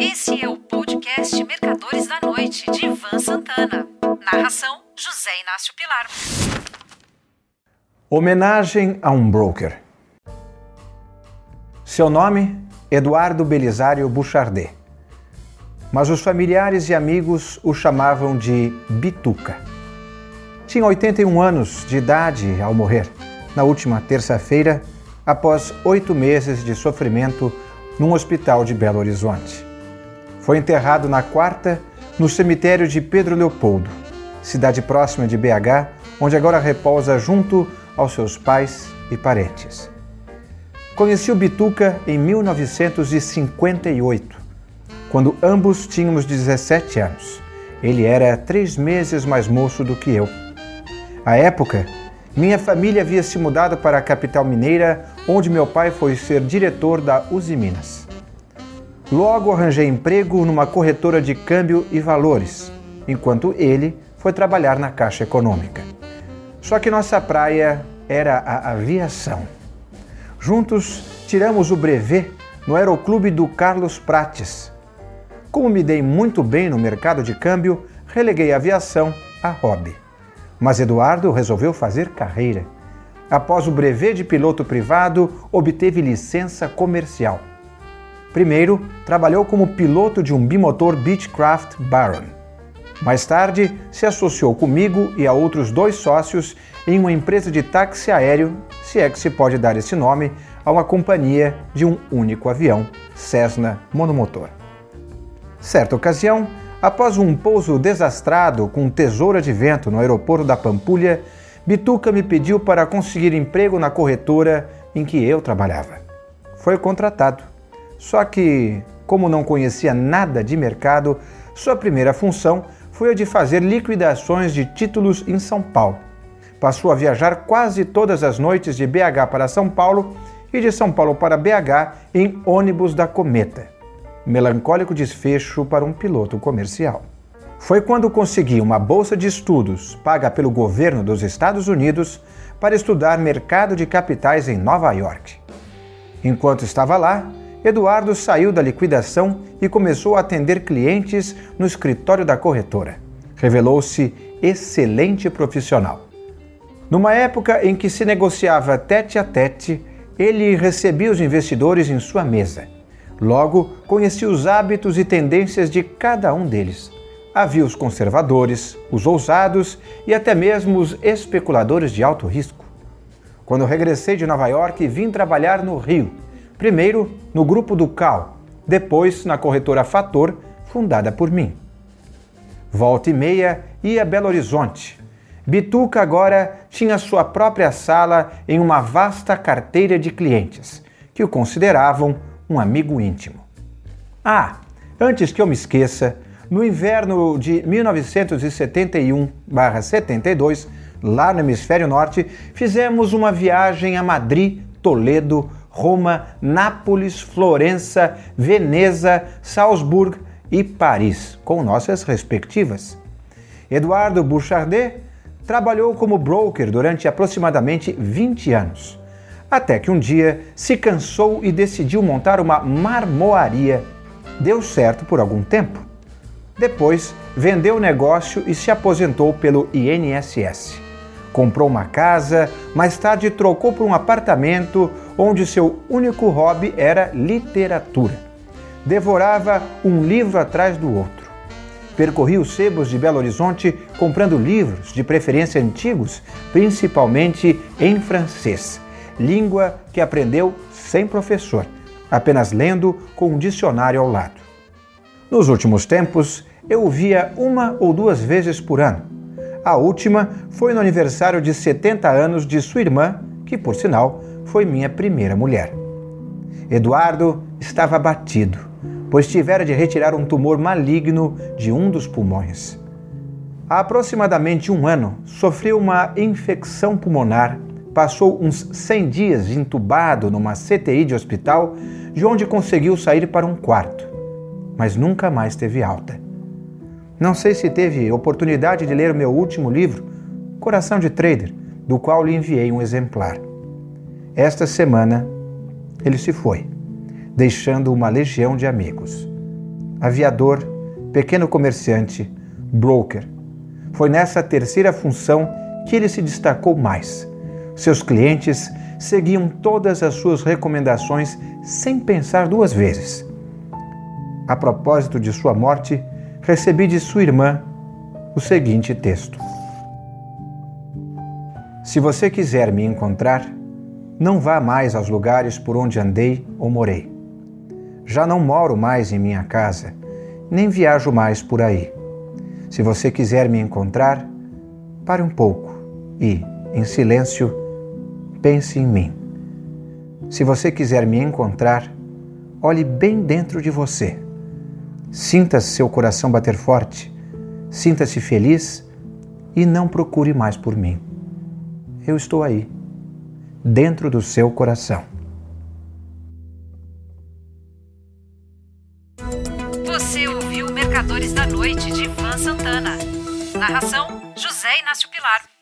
Esse é o podcast Mercadores da Noite, de Ivan Santana. Narração: José Inácio Pilar. Homenagem a um broker. Seu nome? Eduardo Belisário Bouchardet. Mas os familiares e amigos o chamavam de Bituca. Tinha 81 anos de idade ao morrer, na última terça-feira, após oito meses de sofrimento num hospital de Belo Horizonte. Foi enterrado na quarta, no cemitério de Pedro Leopoldo, cidade próxima de BH, onde agora repousa junto aos seus pais e parentes. Conheci o Bituca em 1958, quando ambos tínhamos 17 anos. Ele era três meses mais moço do que eu. À época, minha família havia se mudado para a capital mineira, onde meu pai foi ser diretor da Uzi Minas. Logo arranjei emprego numa corretora de câmbio e valores, enquanto ele foi trabalhar na Caixa Econômica. Só que nossa praia era a aviação. Juntos tiramos o brevet no Aeroclube do Carlos Prates. Como me dei muito bem no mercado de câmbio, releguei a aviação a hobby. Mas Eduardo resolveu fazer carreira. Após o brevet de piloto privado, obteve licença comercial. Primeiro, trabalhou como piloto de um bimotor Beechcraft Baron. Mais tarde, se associou comigo e a outros dois sócios em uma empresa de táxi aéreo, se é que se pode dar esse nome, a uma companhia de um único avião, Cessna monomotor. Certa ocasião, após um pouso desastrado com tesoura de vento no aeroporto da Pampulha, Bituca me pediu para conseguir emprego na corretora em que eu trabalhava. Foi contratado só que, como não conhecia nada de mercado, sua primeira função foi a de fazer liquidações de títulos em São Paulo. Passou a viajar quase todas as noites de BH para São Paulo e de São Paulo para BH em ônibus da Cometa. Melancólico desfecho para um piloto comercial. Foi quando consegui uma bolsa de estudos paga pelo governo dos Estados Unidos para estudar mercado de capitais em Nova York. Enquanto estava lá, Eduardo saiu da liquidação e começou a atender clientes no escritório da corretora. Revelou-se excelente profissional. Numa época em que se negociava tete a tete, ele recebia os investidores em sua mesa. Logo, conhecia os hábitos e tendências de cada um deles. Havia os conservadores, os ousados e até mesmo os especuladores de alto risco. Quando regressei de Nova York, vim trabalhar no Rio Primeiro no grupo do CAL, depois na corretora Fator, fundada por mim. Volta e meia ia a Belo Horizonte. Bituca agora tinha sua própria sala em uma vasta carteira de clientes, que o consideravam um amigo íntimo. Ah, antes que eu me esqueça, no inverno de 1971-72, lá no Hemisfério Norte, fizemos uma viagem a Madrid, Toledo, Roma, Nápoles, Florença, Veneza, Salzburg e Paris, com nossas respectivas. Eduardo Bouchardet trabalhou como broker durante aproximadamente 20 anos, até que um dia se cansou e decidiu montar uma marmoaria. Deu certo por algum tempo. Depois, vendeu o negócio e se aposentou pelo INSS. Comprou uma casa, mais tarde trocou por um apartamento onde seu único hobby era literatura. Devorava um livro atrás do outro. Percorria os sebos de Belo Horizonte comprando livros, de preferência antigos, principalmente em francês, língua que aprendeu sem professor, apenas lendo com um dicionário ao lado. Nos últimos tempos, eu o via uma ou duas vezes por ano. A última foi no aniversário de 70 anos de sua irmã, que, por sinal, foi minha primeira mulher. Eduardo estava abatido, pois tivera de retirar um tumor maligno de um dos pulmões. Há aproximadamente um ano, sofreu uma infecção pulmonar, passou uns 100 dias entubado numa CTI de hospital, de onde conseguiu sair para um quarto, mas nunca mais teve alta. Não sei se teve oportunidade de ler meu último livro, Coração de Trader, do qual lhe enviei um exemplar. Esta semana, ele se foi, deixando uma legião de amigos. aviador, pequeno comerciante, broker. Foi nessa terceira função que ele se destacou mais. Seus clientes seguiam todas as suas recomendações sem pensar duas vezes. A propósito de sua morte, recebi de sua irmã o seguinte texto: Se você quiser me encontrar, não vá mais aos lugares por onde andei ou morei. Já não moro mais em minha casa, nem viajo mais por aí. Se você quiser me encontrar, pare um pouco e, em silêncio, pense em mim. Se você quiser me encontrar, olhe bem dentro de você. Sinta seu coração bater forte, sinta-se feliz e não procure mais por mim. Eu estou aí, dentro do seu coração. Você ouviu Mercadores da Noite de Ivan Santana. Narração: José Inácio Pilar.